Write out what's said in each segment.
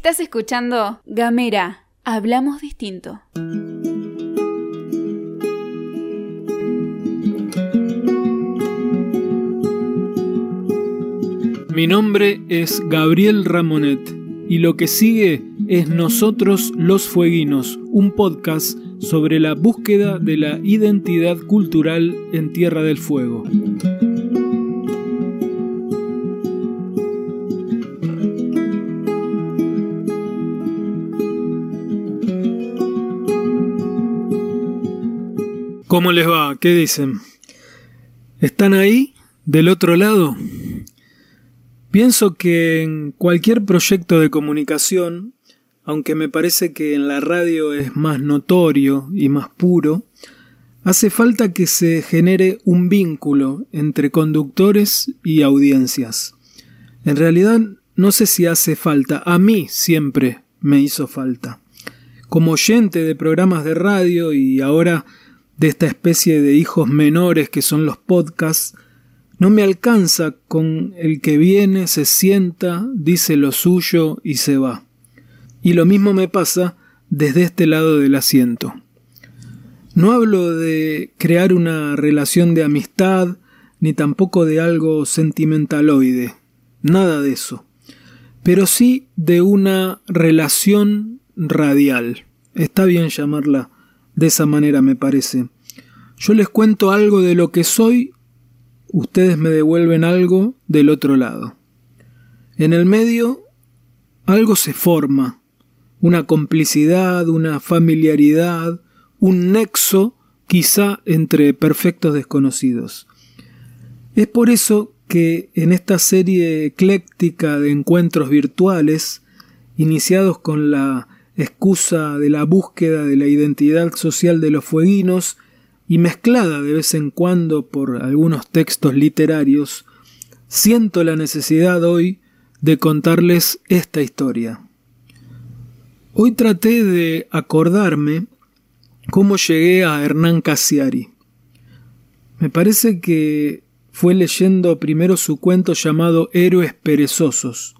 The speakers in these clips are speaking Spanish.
Estás escuchando Gamera, hablamos distinto. Mi nombre es Gabriel Ramonet y lo que sigue es Nosotros los Fueguinos, un podcast sobre la búsqueda de la identidad cultural en Tierra del Fuego. ¿Cómo les va? ¿Qué dicen? ¿Están ahí? ¿Del otro lado? Pienso que en cualquier proyecto de comunicación, aunque me parece que en la radio es más notorio y más puro, hace falta que se genere un vínculo entre conductores y audiencias. En realidad no sé si hace falta, a mí siempre me hizo falta. Como oyente de programas de radio y ahora de esta especie de hijos menores que son los podcasts, no me alcanza con el que viene, se sienta, dice lo suyo y se va. Y lo mismo me pasa desde este lado del asiento. No hablo de crear una relación de amistad, ni tampoco de algo sentimentaloide, nada de eso, pero sí de una relación radial. Está bien llamarla de esa manera, me parece. Yo les cuento algo de lo que soy ustedes me devuelven algo del otro lado. En el medio algo se forma, una complicidad, una familiaridad, un nexo quizá entre perfectos desconocidos. Es por eso que en esta serie ecléctica de encuentros virtuales, iniciados con la excusa de la búsqueda de la identidad social de los fueguinos y mezclada de vez en cuando por algunos textos literarios, siento la necesidad hoy de contarles esta historia. Hoy traté de acordarme cómo llegué a Hernán Casiari. Me parece que fue leyendo primero su cuento llamado Héroes Perezosos,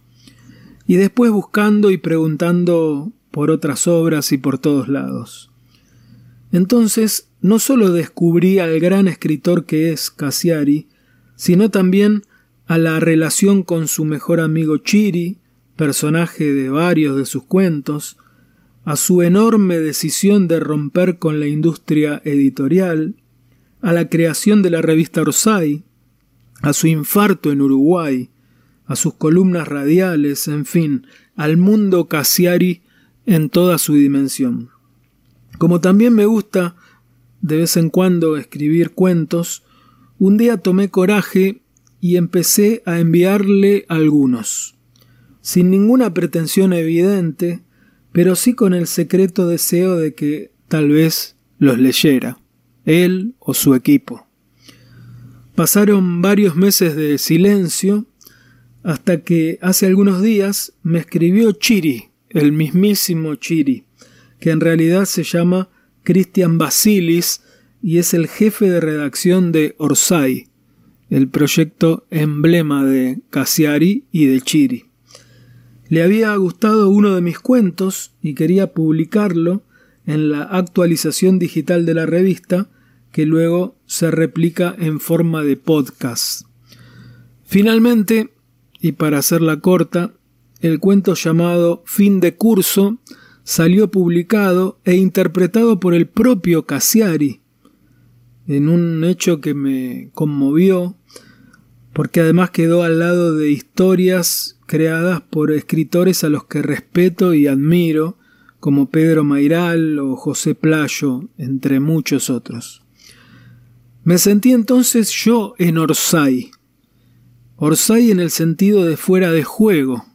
y después buscando y preguntando por otras obras y por todos lados. Entonces no solo descubrí al gran escritor que es Cassiari, sino también a la relación con su mejor amigo Chiri, personaje de varios de sus cuentos, a su enorme decisión de romper con la industria editorial, a la creación de la revista Orsay, a su infarto en Uruguay, a sus columnas radiales, en fin, al mundo Cassiari en toda su dimensión. Como también me gusta de vez en cuando escribir cuentos, un día tomé coraje y empecé a enviarle algunos, sin ninguna pretensión evidente, pero sí con el secreto deseo de que tal vez los leyera, él o su equipo. Pasaron varios meses de silencio hasta que hace algunos días me escribió Chiri, el mismísimo Chiri, que en realidad se llama Cristian Basilis y es el jefe de redacción de Orsay, el proyecto emblema de Cassiari y de Chiri. Le había gustado uno de mis cuentos y quería publicarlo en la actualización digital de la revista, que luego se replica en forma de podcast. Finalmente, y para hacerla corta, el cuento llamado Fin de curso salió publicado e interpretado por el propio Cassiari, en un hecho que me conmovió, porque además quedó al lado de historias creadas por escritores a los que respeto y admiro, como Pedro Mairal o José Playo, entre muchos otros. Me sentí entonces yo en Orsay. Orsay en el sentido de fuera de juego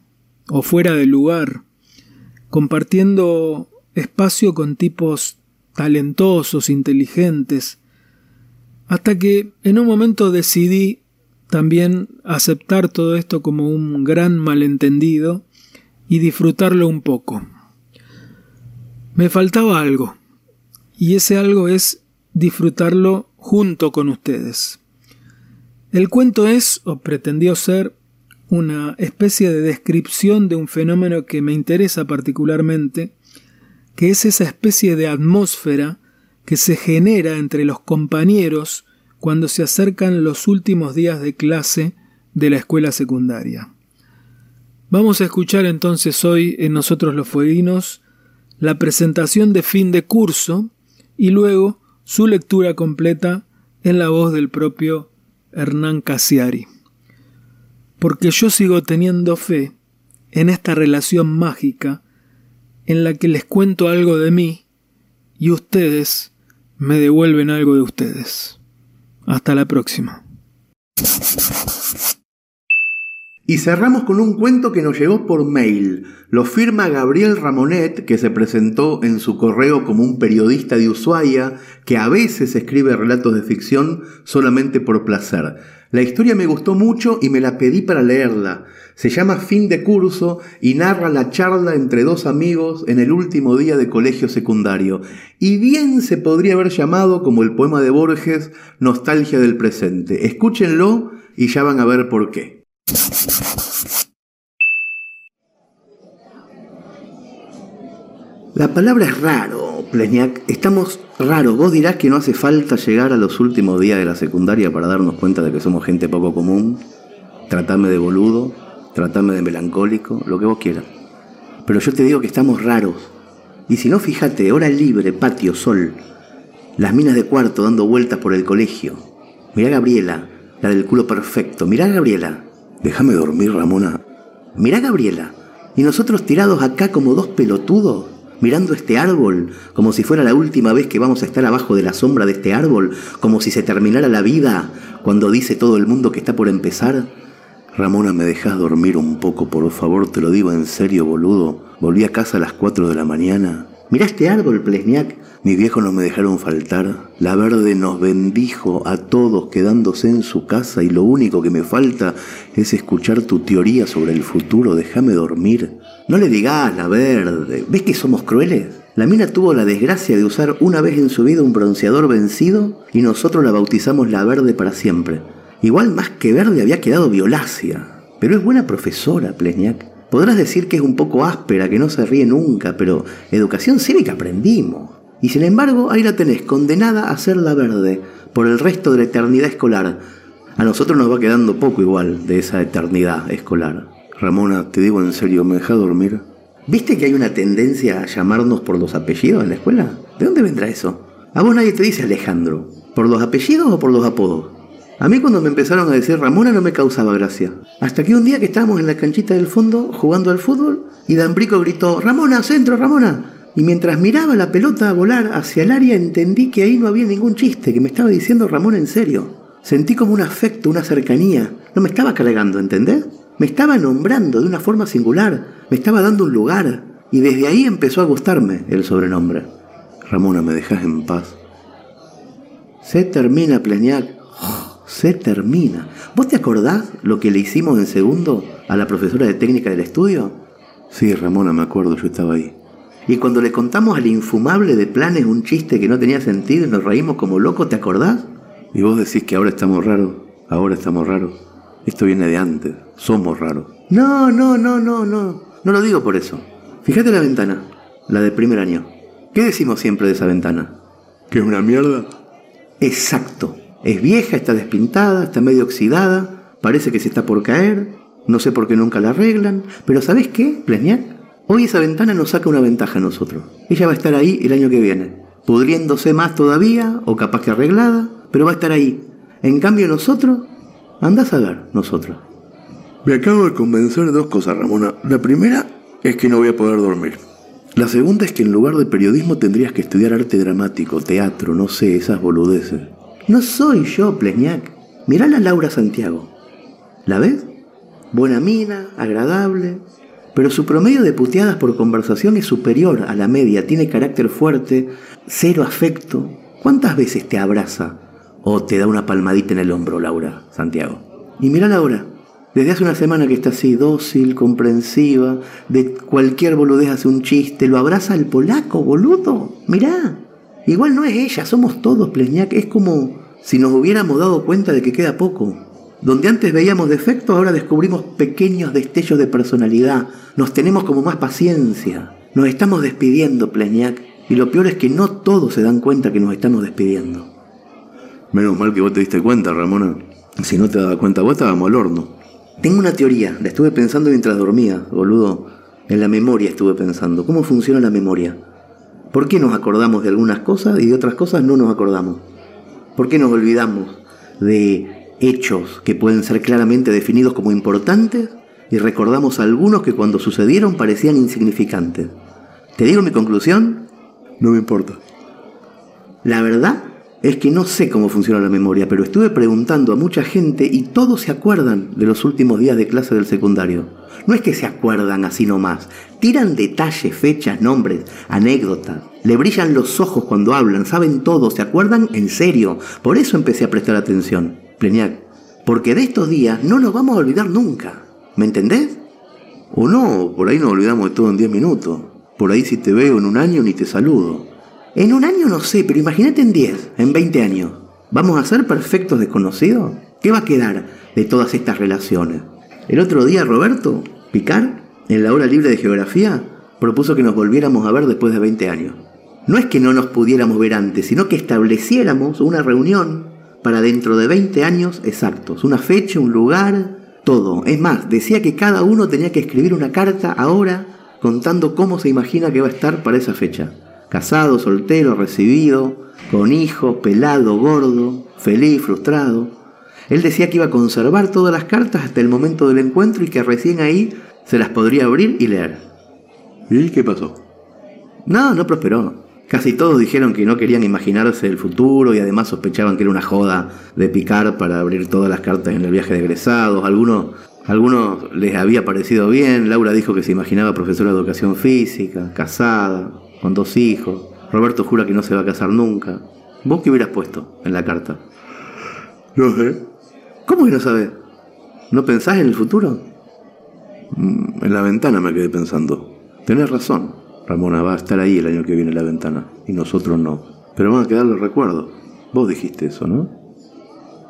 o fuera de lugar, compartiendo espacio con tipos talentosos, inteligentes, hasta que en un momento decidí también aceptar todo esto como un gran malentendido y disfrutarlo un poco. Me faltaba algo, y ese algo es disfrutarlo junto con ustedes. El cuento es, o pretendió ser, una especie de descripción de un fenómeno que me interesa particularmente, que es esa especie de atmósfera que se genera entre los compañeros cuando se acercan los últimos días de clase de la escuela secundaria. Vamos a escuchar entonces hoy en Nosotros los Fueguinos la presentación de fin de curso y luego su lectura completa en la voz del propio Hernán Casiari. Porque yo sigo teniendo fe en esta relación mágica en la que les cuento algo de mí y ustedes me devuelven algo de ustedes. Hasta la próxima. Y cerramos con un cuento que nos llegó por mail. Lo firma Gabriel Ramonet, que se presentó en su correo como un periodista de Ushuaia, que a veces escribe relatos de ficción solamente por placer. La historia me gustó mucho y me la pedí para leerla. Se llama Fin de curso y narra la charla entre dos amigos en el último día de colegio secundario. Y bien se podría haber llamado, como el poema de Borges, Nostalgia del presente. Escúchenlo y ya van a ver por qué. La palabra es raro, Plesniak. Estamos raros. Vos dirás que no hace falta llegar a los últimos días de la secundaria para darnos cuenta de que somos gente poco común. Tratame de boludo, tratame de melancólico, lo que vos quieras. Pero yo te digo que estamos raros. Y si no, fíjate, hora libre, patio, sol. Las minas de cuarto dando vueltas por el colegio. Mirá Gabriela, la del culo perfecto. Mirá Gabriela. Déjame dormir, Ramona. Mirá Gabriela. Y nosotros tirados acá como dos pelotudos mirando este árbol, como si fuera la última vez que vamos a estar abajo de la sombra de este árbol, como si se terminara la vida cuando dice todo el mundo que está por empezar. Ramona, ¿me dejas dormir un poco, por favor? Te lo digo en serio, boludo. Volví a casa a las 4 de la mañana. Mirá este árbol, Plesniak. Mi viejo no me dejaron faltar. La verde nos bendijo a todos quedándose en su casa y lo único que me falta es escuchar tu teoría sobre el futuro. Déjame dormir. No le digas la verde. ¿Ves que somos crueles? La mina tuvo la desgracia de usar una vez en su vida un bronceador vencido y nosotros la bautizamos la verde para siempre. Igual más que verde había quedado violácea. Pero es buena profesora, Plesniak. Podrás decir que es un poco áspera, que no se ríe nunca, pero educación cívica aprendimos. Y sin embargo, ahí la tenés, condenada a ser la verde, por el resto de la eternidad escolar. A nosotros nos va quedando poco igual de esa eternidad escolar. Ramona, te digo en serio, ¿me deja dormir? ¿Viste que hay una tendencia a llamarnos por los apellidos en la escuela? ¿De dónde vendrá eso? A vos nadie te dice Alejandro. ¿Por los apellidos o por los apodos? A mí cuando me empezaron a decir Ramona no me causaba gracia. Hasta que un día que estábamos en la canchita del fondo jugando al fútbol y Dambrico gritó, Ramona, centro, Ramona. Y mientras miraba la pelota volar hacia el área entendí que ahí no había ningún chiste, que me estaba diciendo Ramón en serio. Sentí como un afecto, una cercanía. No me estaba cargando, ¿entendés? Me estaba nombrando de una forma singular, me estaba dando un lugar. Y desde ahí empezó a gustarme el sobrenombre. Ramona, ¿me dejas en paz? Se termina, Pleñac. Se termina. ¿Vos te acordás lo que le hicimos en segundo a la profesora de técnica del estudio? Sí, Ramona, me acuerdo, yo estaba ahí. Y cuando le contamos al infumable de planes un chiste que no tenía sentido y nos reímos como locos, ¿te acordás? Y vos decís que ahora estamos raros, ahora estamos raros. Esto viene de antes, somos raros. No, no, no, no, no. No lo digo por eso. Fíjate la ventana, la de primer año. ¿Qué decimos siempre de esa ventana? ¿Que es una mierda? Exacto. Es vieja, está despintada, está medio oxidada, parece que se está por caer, no sé por qué nunca la arreglan, pero ¿sabes qué, Plesniak? Hoy esa ventana nos saca una ventaja a nosotros. Ella va a estar ahí el año que viene, pudriéndose más todavía, o capaz que arreglada, pero va a estar ahí. En cambio nosotros, andás a ver, nosotros. Me acabo de convencer de dos cosas, Ramona. La primera es que no voy a poder dormir. La segunda es que en lugar de periodismo tendrías que estudiar arte dramático, teatro, no sé, esas boludeces. No soy yo, Plesniak. Mirá a Laura Santiago. ¿La ves? Buena mina, agradable, pero su promedio de puteadas por conversación es superior a la media, tiene carácter fuerte, cero afecto. ¿Cuántas veces te abraza o te da una palmadita en el hombro, Laura, Santiago? Y mira Laura, desde hace una semana que está así, dócil, comprensiva, de cualquier boludez hace un chiste, lo abraza el polaco, boludo. Mirá, igual no es ella, somos todos, Plesñac, es como si nos hubiéramos dado cuenta de que queda poco. Donde antes veíamos defectos, ahora descubrimos pequeños destellos de personalidad. Nos tenemos como más paciencia. Nos estamos despidiendo, Pleñac. Y lo peor es que no todos se dan cuenta que nos estamos despidiendo. Menos mal que vos te diste cuenta, Ramona. Si no te dabas cuenta vos, estábamos al horno. Tengo una teoría, la estuve pensando mientras dormía, boludo. En la memoria estuve pensando. ¿Cómo funciona la memoria? ¿Por qué nos acordamos de algunas cosas y de otras cosas no nos acordamos? ¿Por qué nos olvidamos de hechos que pueden ser claramente definidos como importantes y recordamos algunos que cuando sucedieron parecían insignificantes? ¿Te digo mi conclusión? No me importa. La verdad es que no sé cómo funciona la memoria, pero estuve preguntando a mucha gente y todos se acuerdan de los últimos días de clase del secundario. No es que se acuerdan así nomás, tiran detalles, fechas, nombres, anécdotas. Le brillan los ojos cuando hablan, saben todo, se acuerdan en serio. Por eso empecé a prestar atención, Pleniac. Porque de estos días no nos vamos a olvidar nunca. ¿Me entendés? O no, por ahí nos olvidamos de todo en 10 minutos. Por ahí si te veo en un año ni te saludo. En un año no sé, pero imagínate en 10, en 20 años. ¿Vamos a ser perfectos desconocidos? ¿Qué va a quedar de todas estas relaciones? El otro día Roberto Picar, en la hora libre de geografía, propuso que nos volviéramos a ver después de 20 años. No es que no nos pudiéramos ver antes, sino que estableciéramos una reunión para dentro de 20 años exactos, una fecha, un lugar, todo. Es más, decía que cada uno tenía que escribir una carta ahora contando cómo se imagina que va a estar para esa fecha casado, soltero, recibido, con hijo, pelado, gordo, feliz, frustrado. Él decía que iba a conservar todas las cartas hasta el momento del encuentro y que recién ahí se las podría abrir y leer. ¿Y qué pasó? No, no prosperó. Casi todos dijeron que no querían imaginarse el futuro y además sospechaban que era una joda de picar para abrir todas las cartas en el viaje de egresados. Algunos, algunos les había parecido bien. Laura dijo que se imaginaba profesora de educación física, casada, con dos hijos. Roberto jura que no se va a casar nunca. ¿Vos qué hubieras puesto en la carta? No sé. ¿Cómo que no sabes? ¿No pensás en el futuro? Mm, en la ventana me quedé pensando. Tenés razón. Ramona va a estar ahí el año que viene en la ventana y nosotros no. Pero van a quedar los recuerdos. Vos dijiste eso, ¿no?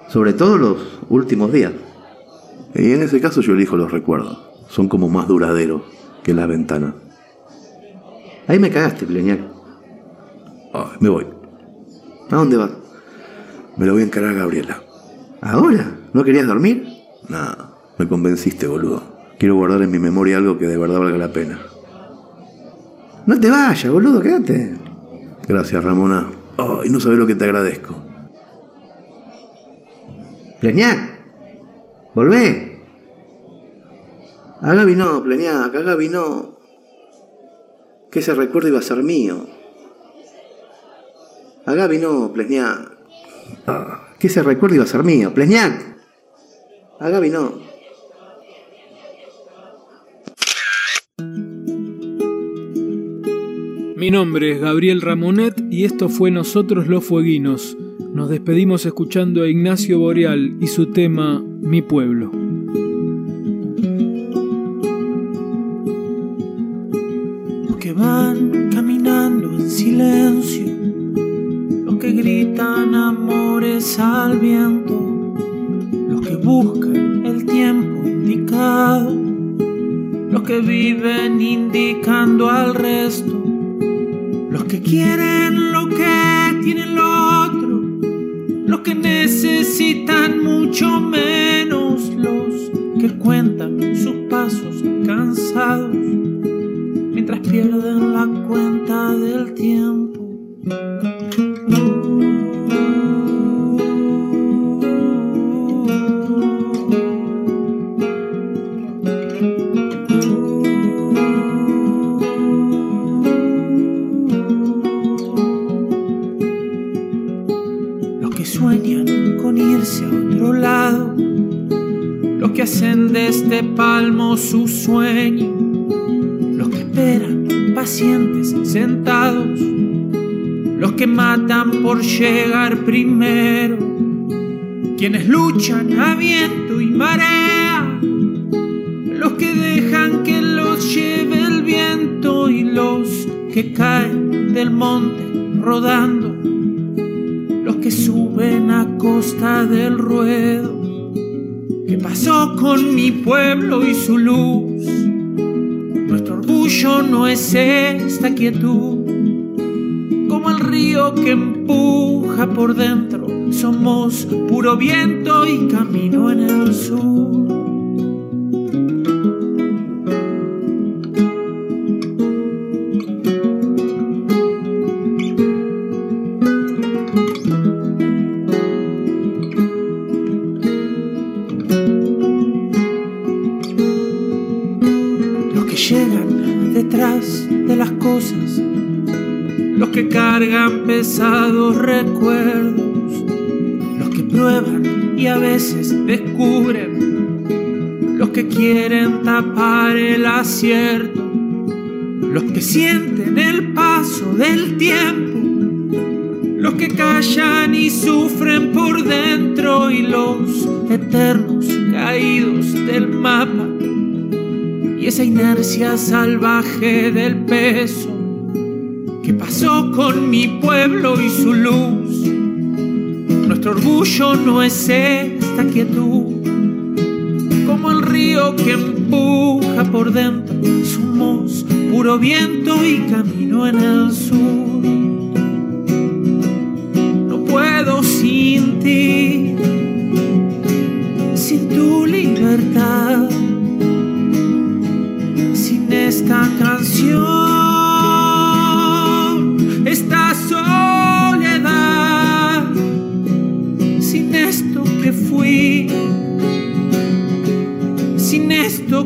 Sobre todo los últimos días. Y en ese caso yo elijo los recuerdos. Son como más duraderos que la ventana. Ahí me cagaste, Pleñac. me voy. ¿A dónde vas? Me lo voy a encargar a Gabriela. ¿Ahora? ¿No querías dormir? Nada, me convenciste, boludo. Quiero guardar en mi memoria algo que de verdad valga la pena. No te vayas, boludo, quédate. Gracias, Ramona. Ay, no sabes lo que te agradezco. Pleñac, volvé. A Gaby no, Pleñac, a Gaby no que ese recuerdo iba a ser mío. A Gaby no, Plesniak. que ese recuerdo iba a ser mío. Plesniak. A Gaby. Mi nombre es Gabriel Ramonet y esto fue Nosotros los Fueguinos. Nos despedimos escuchando a Ignacio Boreal y su tema Mi Pueblo. van caminando en silencio, los que gritan amores al viento, los que buscan el tiempo indicado, los que viven indicando pierden la cuenta del tiempo. Por llegar primero, quienes luchan a viento y marea, los que dejan que los lleve el viento y los que caen del monte rodando, los que suben a costa del ruedo. ¿Qué pasó con mi pueblo y su luz? Nuestro orgullo no es esta quietud, que empuja por dentro, somos puro viento y camino en el sur. Tapar el acierto, los que sienten el paso del tiempo, los que callan y sufren por dentro y los eternos caídos del mapa y esa inercia salvaje del peso ¿Qué pasó con mi pueblo y su luz? Nuestro orgullo no es esta quietud, como el río que empuja por dentro. Somos puro viento y camino en el sur. No puedo sin ti, sin tu libertad,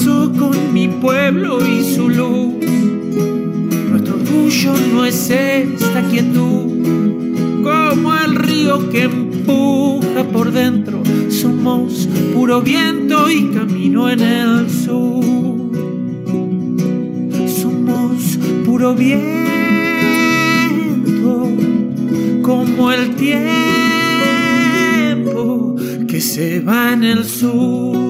¿Qué pasó con mi pueblo y su luz? Nuestro orgullo no es esta quietud, como el río que empuja por dentro. Somos puro viento y camino en el sur. Somos puro viento, como el tiempo se va en el sur.